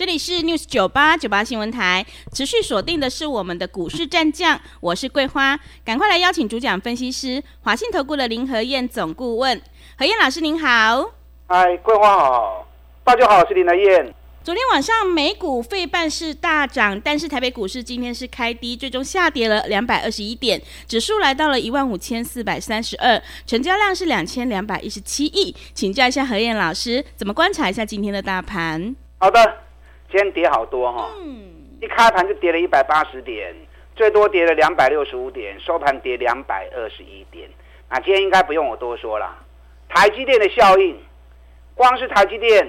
这里是 News 九八九八新闻台，持续锁定的是我们的股市战将，我是桂花，赶快来邀请主讲分析师华信投顾的林和燕总顾问，何燕老师您好。嗨，桂花好，大家好，我是林和燕。昨天晚上美股费半是大涨，但是台北股市今天是开低，最终下跌了两百二十一点，指数来到了一万五千四百三十二，成交量是两千两百一十七亿，请教一下何燕老师，怎么观察一下今天的大盘？好的。今天跌好多哈，一开盘就跌了一百八十点，最多跌了两百六十五点，收盘跌两百二十一点。那今天应该不用我多说了，台积电的效应，光是台积电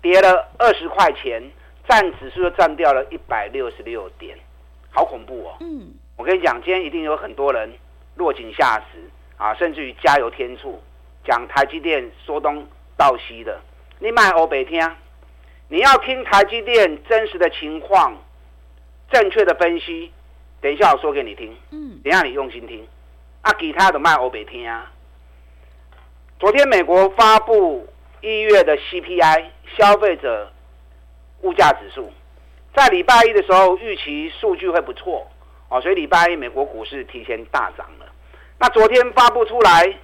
跌了二十块钱，占指数就占掉了一百六十六点，好恐怖哦。嗯，我跟你讲，今天一定有很多人落井下石啊，甚至于加油添醋，讲台积电说东道西的，你买欧北听。你要听台积电真实的情况，正确的分析，等一下我说给你听。嗯，等一下你用心听。啊，其他的卖欧北听啊。昨天美国发布一月的 CPI 消费者物价指数，在礼拜一的时候预期数据会不错哦，所以礼拜一美国股市提前大涨了。那昨天发布出来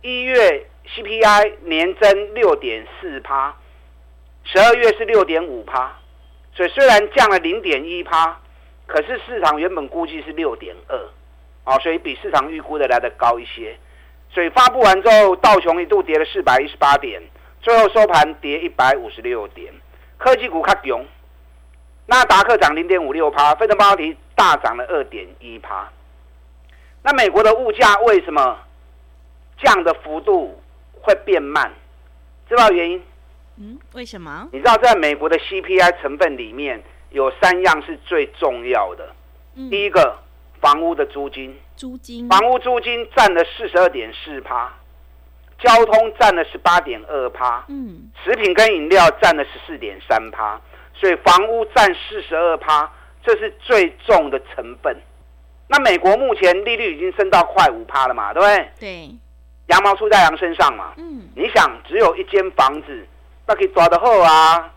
一月 CPI 年增六点四趴。十二月是六点五趴，所以虽然降了零点一趴，可是市场原本估计是六点二，啊，所以比市场预估的来得高一些。所以发布完之后，道琼一度跌了四百一十八点，最后收盘跌一百五十六点。科技股较强，纳达克涨零点五六趴，费城半导体大涨了二点一趴。那美国的物价为什么降的幅度会变慢？知道原因？嗯，为什么？你知道，在美国的 CPI 成分里面有三样是最重要的。嗯、第一个，房屋的租金，租金，房屋租金占了四十二点四趴，交通占了十八点二趴，嗯，食品跟饮料占了十四点三趴，所以房屋占四十二趴，这是最重的成分。那美国目前利率已经升到快五趴了嘛，对不对？对，羊毛出在羊身上嘛。嗯，你想，只有一间房子。那可以抓得好啊！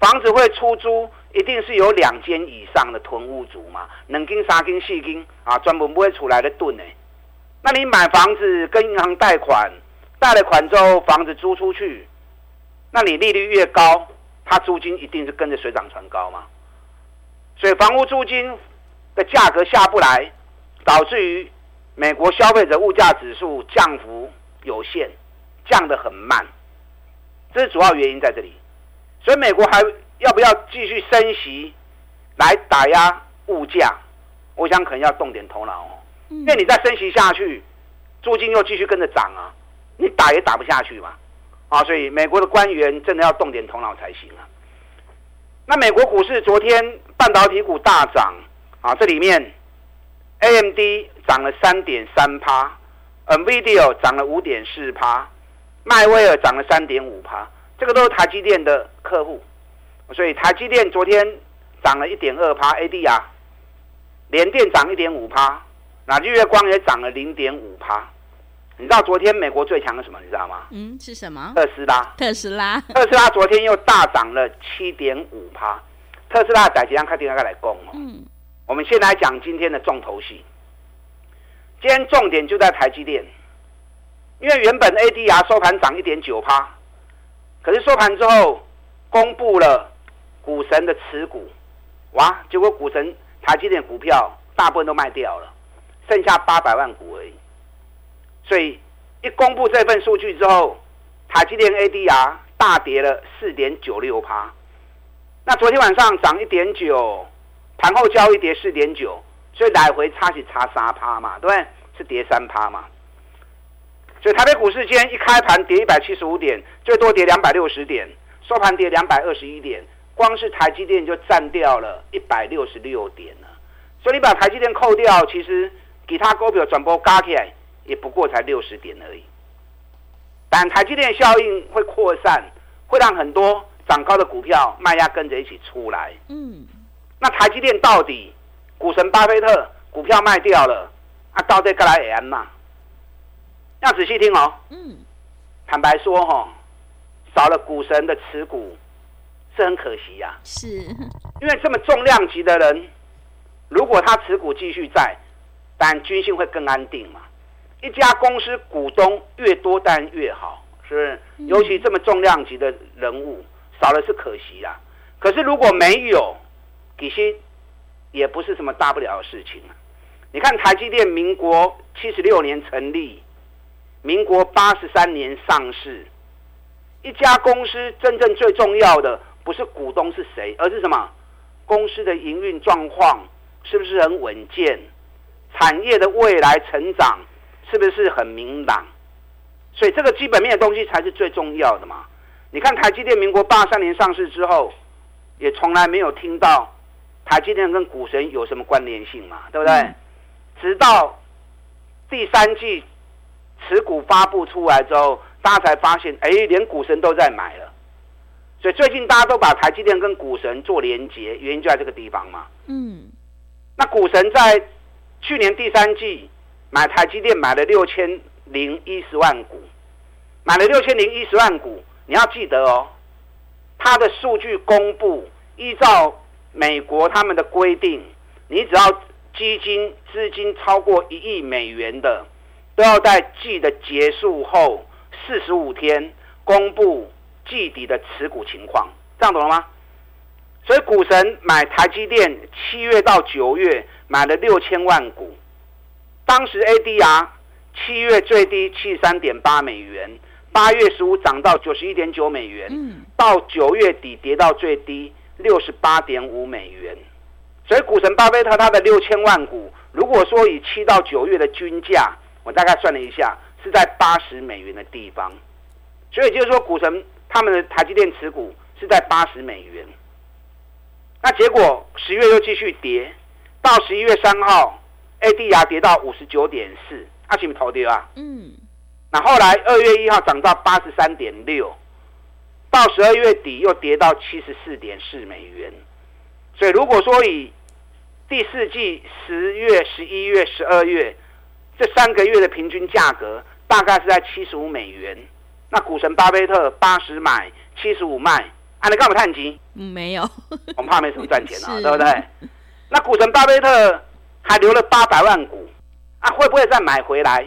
房子会出租，一定是有两间以上的囤屋族嘛，两间、三间、四间啊，专门不会出来的囤呢。那你买房子跟银行贷款，贷了款之后房子租出去，那你利率越高，它租金一定是跟着水涨船高嘛。所以房屋租金的价格下不来，导致于美国消费者物价指数降幅有限，降得很慢。这是主要原因在这里，所以美国还要不要继续升息来打压物价？我想可能要动点头脑哦，因为你再升息下去，租金又继续跟着涨啊，你打也打不下去嘛，啊，所以美国的官员真的要动点头脑才行啊。那美国股市昨天半导体股大涨啊，这里面 AMD 涨了三点三趴，NVIDIA 涨了五点四趴。迈威尔涨了三点五趴，这个都是台积电的客户，所以台积电昨天涨了一点二趴，ADR，联电涨一点五趴，那日月光也涨了零点五趴。你知道昨天美国最强的什么？你知道吗？嗯，是什么？特斯拉。特斯拉。特斯拉昨天又大涨了七点五趴。特斯拉在几样开电话来供哦。嗯。我们先来讲今天的重头戏。今天重点就在台积电。因为原本 ADR 收盘涨一点九趴，可是收盘之后公布了股神的持股，哇！结果股神台积电股票大部分都卖掉了，剩下八百万股而已。所以一公布这份数据之后，台积电 ADR 大跌了四点九六趴。那昨天晚上涨一点九，盘后交易跌四点九，所以来回差是差三趴嘛，对不对？是跌三趴嘛。所以台北股市今天一开盘跌一百七十五点，最多跌两百六十点，收盘跌两百二十一点，光是台积电就占掉了一百六十六点了。所以你把台积电扣掉，其实其他股票转播加起来也不过才六十点而已。但台积电效应会扩散，会让很多涨高的股票卖压跟着一起出来。嗯，那台积电到底股神巴菲特股票卖掉了，啊，到底该来安嘛？要仔细听哦。嗯，坦白说哈，少了股神的持股是很可惜呀。是，因为这么重量级的人，如果他持股继续在，但军心会更安定嘛。一家公司股东越多，当然越好，是不是？尤其这么重量级的人物，少了是可惜啦。可是如果没有，底薪也不是什么大不了的事情啊。你看台积电，民国七十六年成立，民国八十三年上市。一家公司真正最重要的不是股东是谁，而是什么？公司的营运状况是不是很稳健？产业的未来成长。是不是很明朗？所以这个基本面的东西才是最重要的嘛。你看台积电，民国八三年上市之后，也从来没有听到台积电跟股神有什么关联性嘛，对不对？嗯、直到第三季持股发布出来之后，大家才发现，哎，连股神都在买了。所以最近大家都把台积电跟股神做连结，原因就在这个地方嘛。嗯。那股神在去年第三季。买台积电买了六千零一十万股，买了六千零一十万股，你要记得哦，它的数据公布，依照美国他们的规定，你只要基金资金超过一亿美元的，都要在季的结束后四十五天公布季底的持股情况，这样懂了吗？所以股神买台积电七月到九月买了六千万股。当时 ADR 七月最低七十三点八美元，八月十五涨到九十一点九美元，到九月底跌到最低六十八点五美元。所以股神巴菲特他的六千万股，如果说以七到九月的均价，我大概算了一下，是在八十美元的地方。所以就是说，股神他们的台积电持股是在八十美元。那结果十月又继续跌，到十一月三号。ADR 跌到五十九点四，阿奇米头跌啊。嗯，那后来二月一号涨到八十三点六，到十二月底又跌到七十四点四美元。所以如果说以第四季十月、十一月、十二月这三个月的平均价格，大概是在七十五美元。那股神巴菲特八十买，七十五卖，啊，你干嘛叹气？嗯，没有，我们怕没什么赚钱啊，是 对不对？那股神巴菲特。还留了八百万股，啊，会不会再买回来？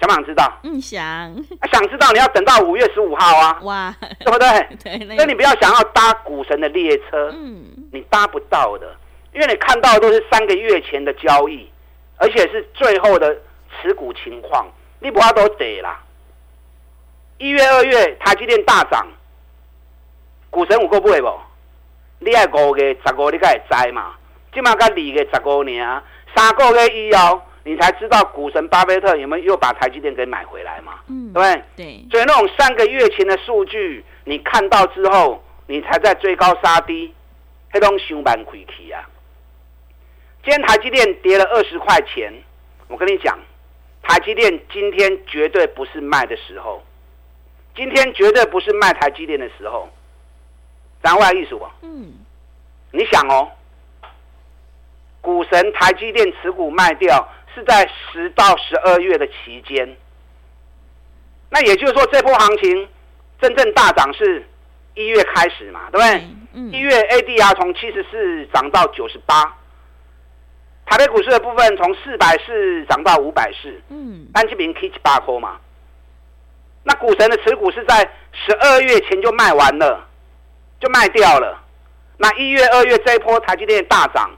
想不想知道？嗯，想。啊，想知道你要等到五月十五号啊，哇，对不对？对，那你不要想要搭股神的列车，嗯，你搭不到的，因为你看到的都是三个月前的交易，而且是最后的持股情况，你不要都得啦。一月、二月台积电大涨，股神有够不会不？你爱五月十五，你该会知嘛？起码该二月十五年啊，三个月以后，你才知道股神巴菲特有没有又把台积电给买回来嘛？嗯，对不对？对。所以那种三个月前的数据，你看到之后，你才在追高杀低，黑龙熊板亏起啊！今天台积电跌了二十块钱，我跟你讲，台积电今天绝对不是卖的时候，今天绝对不是卖台积电的时候，咱外意思不？嗯，你想哦。股神台积电持股卖掉是在十到十二月的期间，那也就是说这波行情真正大涨是一月开始嘛，对不对？一月 ADR 从七十四涨到九十八，台北股市的部分从四百四涨到五百四，嗯，单七平 K 七八扣嘛。那股神的持股是在十二月前就卖完了，就卖掉了。那一月、二月这一波台积电大涨。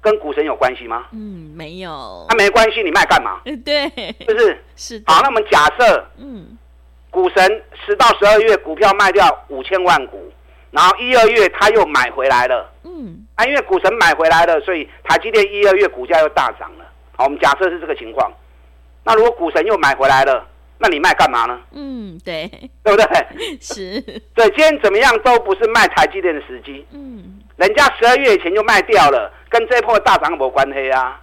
跟股神有关系吗？嗯，没有。那、啊、没关系，你卖干嘛？对，是不是？是。好，那我们假设，嗯，股神十到十二月股票卖掉五千万股，然后一二月他又买回来了，嗯，啊，因为股神买回来了，所以台积电一二月股价又大涨了。好，我们假设是这个情况。那如果股神又买回来了，那你卖干嘛呢？嗯，对，对不对？是。对，今天怎么样都不是卖台积电的时机。嗯。人家十二月前就卖掉了，跟这波大涨没关系啊，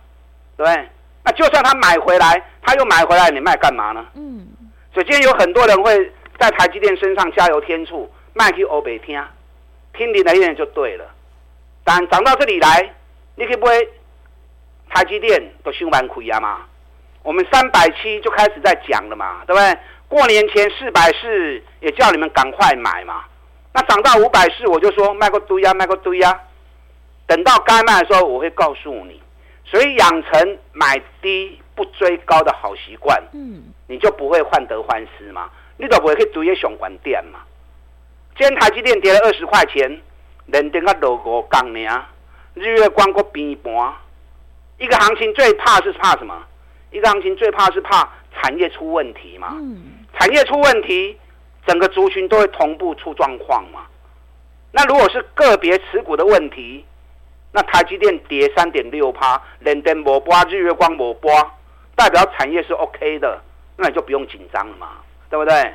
对不对？那就算他买回来，他又买回来，你卖干嘛呢？嗯。所以今天有很多人会在台积电身上加油添醋，卖去欧北听，听你的意见就对了。但涨到这里来，你可以不会台积电都修完亏啊嘛？我们三百七就开始在讲了嘛，对不对？过年前四百四也叫你们赶快买嘛。那涨到五百四，我就说卖个堆呀，卖个堆呀。等到该卖的时候，我会告诉你。所以养成买低不追高的好习惯，嗯，你就不会患得患失嘛。你都不会去追些熊关店嘛。今天台积电跌了二十块钱，连跌个六五杠呢。日月光个平盘，一个行情最怕是怕什么？一个行情最怕是怕产业出问题嘛。嗯，产业出问题，整个族群都会同步出状况嘛。那如果是个别持股的问题，那台积电跌三点六趴，联电没波，日月光没波，代表产业是 OK 的，那你就不用紧张了嘛，对不对？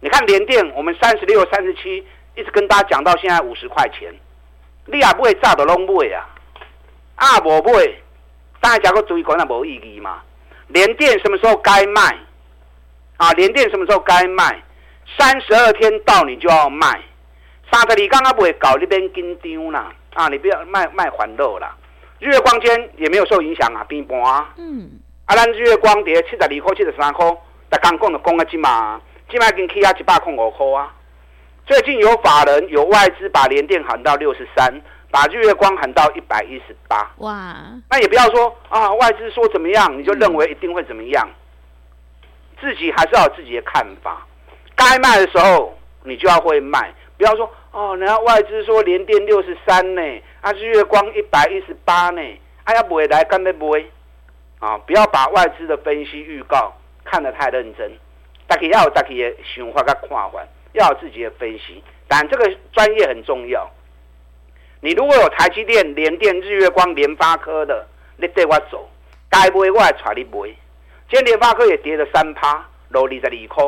你看联电，我们三十六、三十七，一直跟大家讲到现在五十块钱，你也不会炸的拢买啊，啊无买，大家讲个注意讲那没意义嘛。联电什么时候该卖？啊，联电什么时候该卖？三十二天到你就要卖，三十二刚刚不会搞那边紧张啦。啊，你不要卖卖环肉啦。日月光间也没有受影响啊，平盘啊。嗯。啊，咱日月光跌七十二块、七十三块，才刚讲的讲啊，今嘛，今嘛已经起啊一百块五块啊。最近有法人有外资把联电喊到六十三，把日月光喊到一百一十八。哇。那也不要说啊，外资说怎么样，你就认为一定会怎么样。嗯、自己还是要有自己的看法。该卖的时候，你就要会卖，不要说。哦，人家外资说联电六十三呢，啊日月光一百一十八呢，哎呀不会来干的不会，啊不要把外资的分析预告看得太认真，大家要有大家的想法跟看法，要有自己的分析，但这个专业很重要。你如果有台积电、联电、日月光、联发科的，你对我走，该买我来带你买。今天联发科也跌了三趴，落二十二块，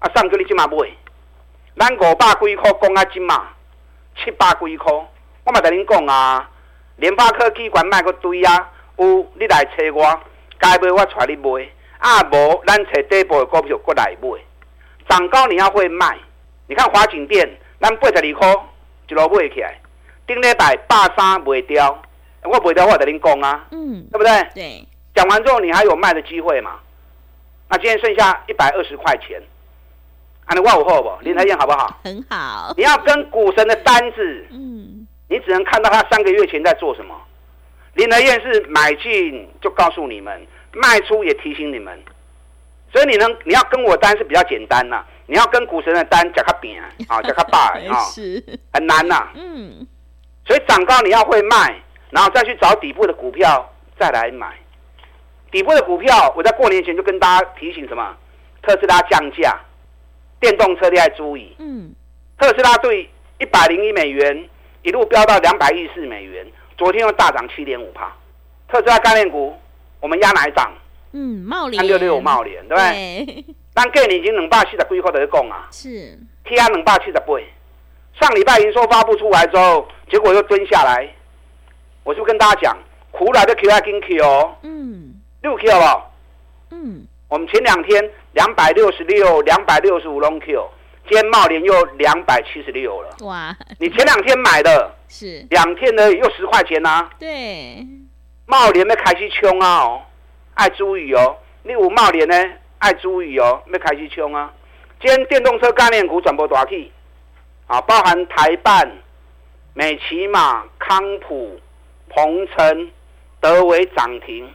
啊上个你今嘛买。咱五百几块讲啊，即嘛七百几块，我嘛跟您讲啊，联发科机关卖个堆啊，有你来找我，该买我带你买，啊无咱找底部的股票过来买，涨高你要会卖。你看华景店，咱八十二块一路买起来，顶礼拜百三卖掉，我卖掉我跟您讲啊，嗯，对不对？对。讲完之后你还有卖的机会嘛？那今天剩下一百二十块钱。啊，你问我好不？林台燕好不好？很好。你要跟股神的单子，嗯，你只能看到他三个月前在做什么。林德燕是买进就告诉你们，卖出也提醒你们，所以你能你要跟我单是比较简单呐。你要跟股神的单加卡扁啊，加卡大啊，是很难呐。嗯。所以涨高你要会卖，然后再去找底部的股票再来买。底部的股票，我在过年前就跟大家提醒什么？特斯拉降价。电动车你要注意，嗯，特斯拉对一百零一美元一路飙到两百一十四美元，昨天又大涨七点五帕。特斯拉概念股，我们压哪一档？嗯，茂联三六六茂联，对不对？但给你已经两百七十几块的讲啊，是 R 两百七十八。上礼拜营收发布出来之后，结果又蹲下来。我就跟大家讲，苦来的 Q 要跟 Q 哦，嗯，六 Q 好不好？嗯，我们前两天。两百六十六，两百六十五龙 Q，今天茂联又两百七十六了。哇！你前两天买的，是两天呢，又十块钱呐、啊。对，茂联没开始冲啊！哦，爱注意哦。你有茂联呢，爱注意哦，要开始冲啊！今天电动车概念股转播大起，啊，包含台办、美琪玛、康普、鹏程、德维涨停。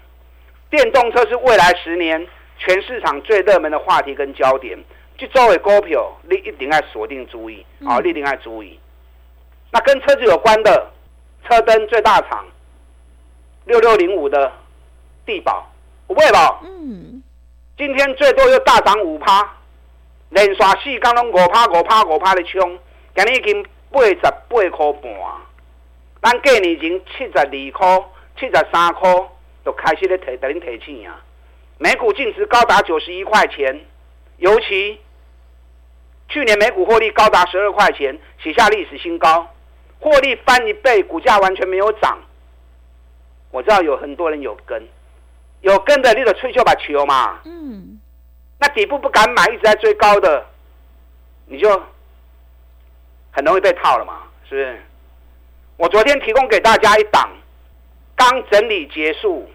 电动车是未来十年。全市场最热门的话题跟焦点，就作为股票，你一定要锁定注意啊！嗯、你一定要注意。那跟车子有关的，车灯最大厂六六零五的地宝，不会吧？嗯。今天最多又大涨五趴，连续四天拢五趴五趴五趴的冲，今日已经八十八块半，咱过年前七十二块、七十三块，就开始咧提，等您提醒啊！每股净值高达九十一块钱，尤其去年每股获利高达十二块钱，写下历史新高，获利翻一倍，股价完全没有涨。我知道有很多人有跟，有跟的，你得吹球把球嘛。嗯。那底部不敢买，一直在追高的，你就很容易被套了嘛，是不是？我昨天提供给大家一档，刚整理结束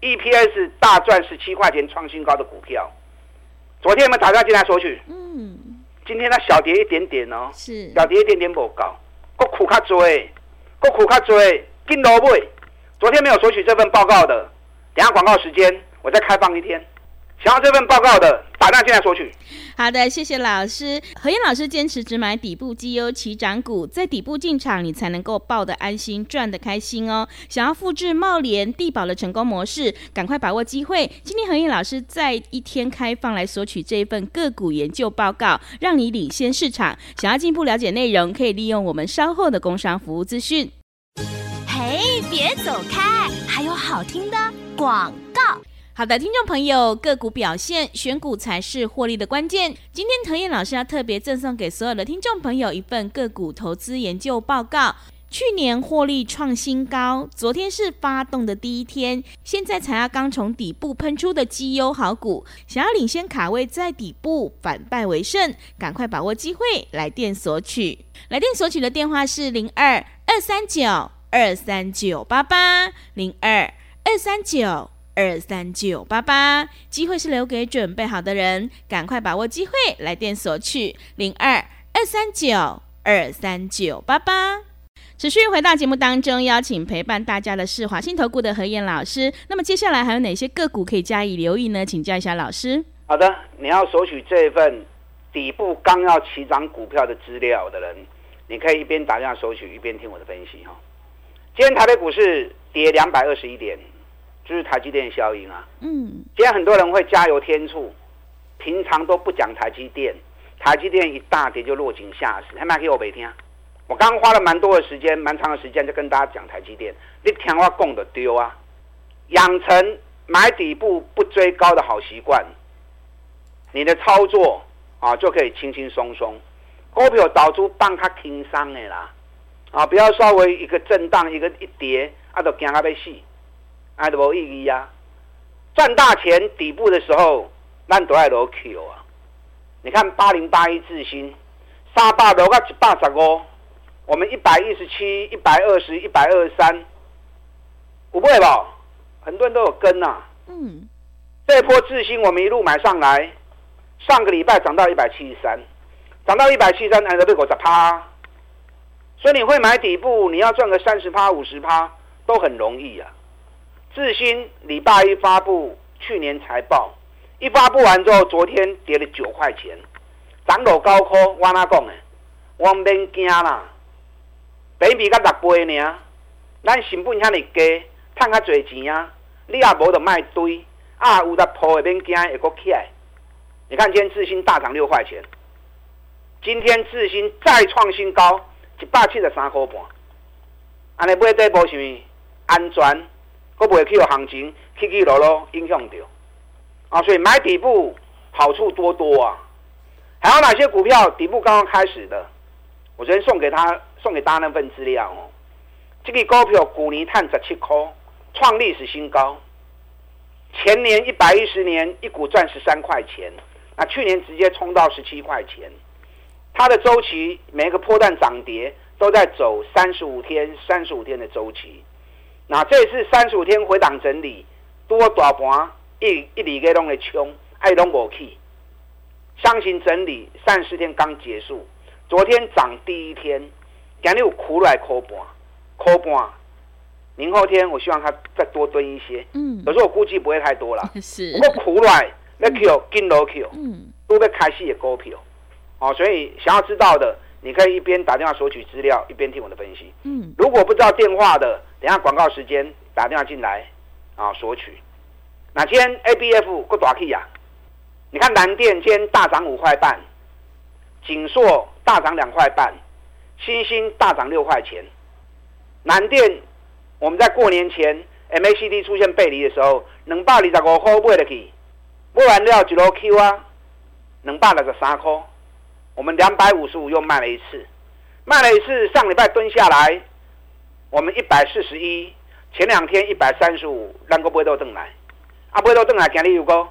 ，EPS 大赚十七块钱创新高的股票，昨天有没有打电话进来索取？嗯。今天它小跌一点点哦，是小跌一点点不高，够苦卡追，够苦卡追，进楼位。昨天没有索取这份报告的，等下广告时间我再开放一天。想要这份报告的，打电话进来索取。好的，谢谢老师。何燕老师坚持只买底部绩优起涨股，在底部进场，你才能够抱得安心，赚得开心哦。想要复制茂联、地保的成功模式，赶快把握机会。今天何燕老师在一天开放来索取这一份个股研究报告，让你领先市场。想要进一步了解内容，可以利用我们稍后的工商服务资讯。嘿，别走开，还有好听的广告。好的，听众朋友，个股表现，选股才是获利的关键。今天藤彦老师要特别赠送给所有的听众朋友一份个股投资研究报告。去年获利创新高，昨天是发动的第一天，现在才要刚从底部喷出的绩优好股，想要领先卡位在底部，反败为胜，赶快把握机会，来电索取。来电索取的电话是零二二三九二三九八八零二二三九。二三九八八，机会是留给准备好的人，赶快把握机会，来电索取零二二三九二三九八八。持续回到节目当中，邀请陪伴大家的是华信投顾的何燕老师。那么接下来还有哪些个股可以加以留意呢？请教一下老师。好的，你要索取这份底部刚要起涨股票的资料的人，你可以一边打电话索取，一边听我的分析哈。今天台北股市跌两百二十一点。就是台积电效应啊，嗯，今天很多人会加油添醋，平常都不讲台积电，台积电一大跌就落井下石，还卖给我没听？我刚花了蛮多的时间，蛮长的时间，就跟大家讲台积电，你听我讲的丢啊，养成买底部不追高的好习惯，你的操作啊就可以轻轻松松，股票导出帮他轻松的啦，啊，不要稍微一个震荡，一个一跌，啊，都惊他被死。还都无意义呀！赚大钱底部的时候，咱都爱落 Q 啊！你看八零八一智新，三百六到一百十五，我们一百一十七、一百二十、一百二十三，不会吧？很多人都有跟呐、啊。嗯。这一波智新我们一路买上来，上个礼拜涨到一百七十三，涨到一百七十三，还得被我砸趴。所以你会买底部，你要赚个三十趴、五十趴都很容易啊。智新礼拜一发布去年财报，一发布完之后，昨天跌了九块钱，涨到高科，我哪讲呢？我免惊啦，比比甲六倍呢，咱成本遐尼低，赚较侪钱啊！你也无得卖堆，啊有得破的免惊，会搁起来。你看今天智新大涨六块钱，今天智新再创新高，一百七十三块半，安尼买底部是咪安全？会不会去有行情起起落落影响到啊？所以买底部好处多多啊！还有哪些股票底部刚刚开始的？我昨天送给他送给大家那份资料哦。这个股票股泥碳十七块，创历史新高。前年一百一十年一股赚十三块钱，那去年直接冲到十七块钱。它的周期每个波段涨跌都在走三十五天、三十五天的周期。那这次三十五天回档整理，多大盘一一里给拢会冲，爱拢无去。箱型整理三十天刚结束，昨天涨第一天，今日有苦来苦半，苦半。明后天我希望它再多蹲一些，嗯，可是我估计不会太多了。是，不过苦来那 Q 跟楼 Q，嗯，都被开戏的股票，哦，所以想要知道的。你可以一边打电话索取资料，一边听我的分析。嗯，如果不知道电话的，等下广告时间打电话进来啊索取。那今天 A B F 过大 K 啊？你看南电今天大涨五块半，景硕大涨两块半，星星大涨六块钱。南电我们在过年前 M A C D 出现背离的时候，两百二十五块买得去，买完了一路 Q 啊，两百六十三块。我们两百五十五又卖了一次，卖了一次。上礼拜蹲下来，我们一百四十一，前两天一百三十五，两个不会都挣来。啊，不都等下今日有个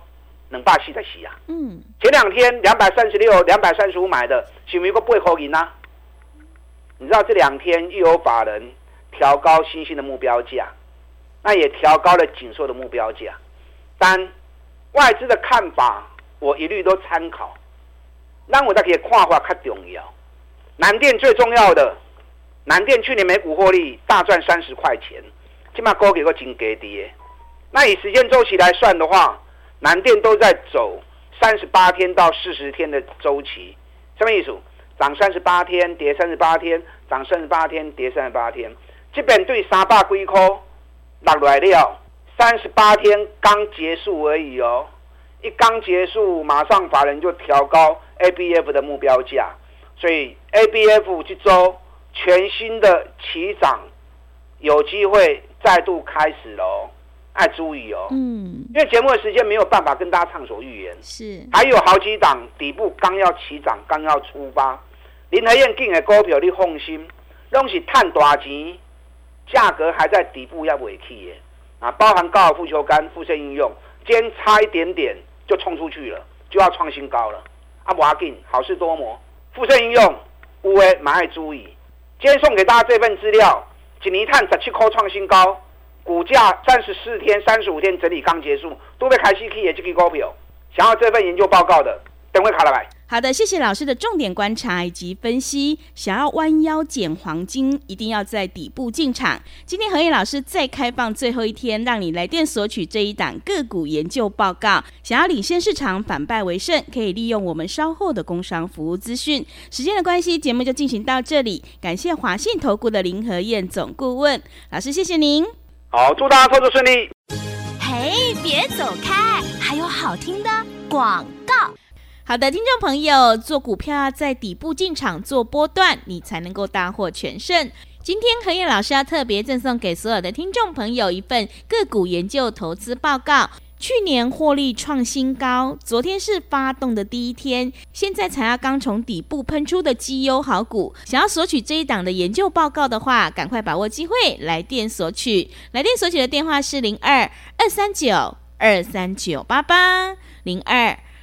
两百四十四啊。嗯。前两天两百三十六、两百三十五买的，是不是有个八块银啊？你知道这两天又有法人调高新兴的目标价，那也调高了紧缩的目标价。但外资的看法，我一律都参考。那我再可以看法较重要。南电最重要的，南电去年每股获利大赚三十块钱，起码高给个金给跌。那以时间周期来算的话，南电都在走三十八天到四十天的周期，什么意思？涨三十八天，跌三十八天，涨三十八天，跌三十八天。这边对三百几块落来了，三十八天刚结束而已哦。一刚结束，马上法人就调高 ABF 的目标价，所以 ABF 这周全新的起涨，有机会再度开始喽，爱注意哦。嗯，因为节目的时间没有办法跟大家畅所欲言，是还有好几档底部刚要起涨，刚要出发。林和燕进的股票你放心，拢是探大钱，价格还在底部要尾气耶啊，包含高尔夫球杆、富盛应用，今天差一点点。就冲出去了，就要创新高了。阿摩阿金好事多磨，富盛应用乌威蛮爱注意。今天送给大家这份资料，景尼碳十七块创新高，股价三十四天、三十五天整理刚结束，都被开西 K 也这个股票。想要这份研究报告的，等会卡了来。好的，谢谢老师的重点观察以及分析。想要弯腰捡黄金，一定要在底部进场。今天何燕老师再开放最后一天，让你来电索取这一档个股研究报告。想要领先市场，反败为胜，可以利用我们稍后的工商服务资讯。时间的关系，节目就进行到这里。感谢华信投顾的林和燕总顾问老师，谢谢您。好，祝大家操作顺利。嘿，别走开，还有好听的广告。好的，听众朋友，做股票要在底部进场做波段，你才能够大获全胜。今天和彦老师要特别赠送给所有的听众朋友一份个股研究投资报告。去年获利创新高，昨天是发动的第一天，现在才要刚从底部喷出的绩优好股。想要索取这一档的研究报告的话，赶快把握机会来电索取。来电索取的电话是零二二三九二三九八八零二。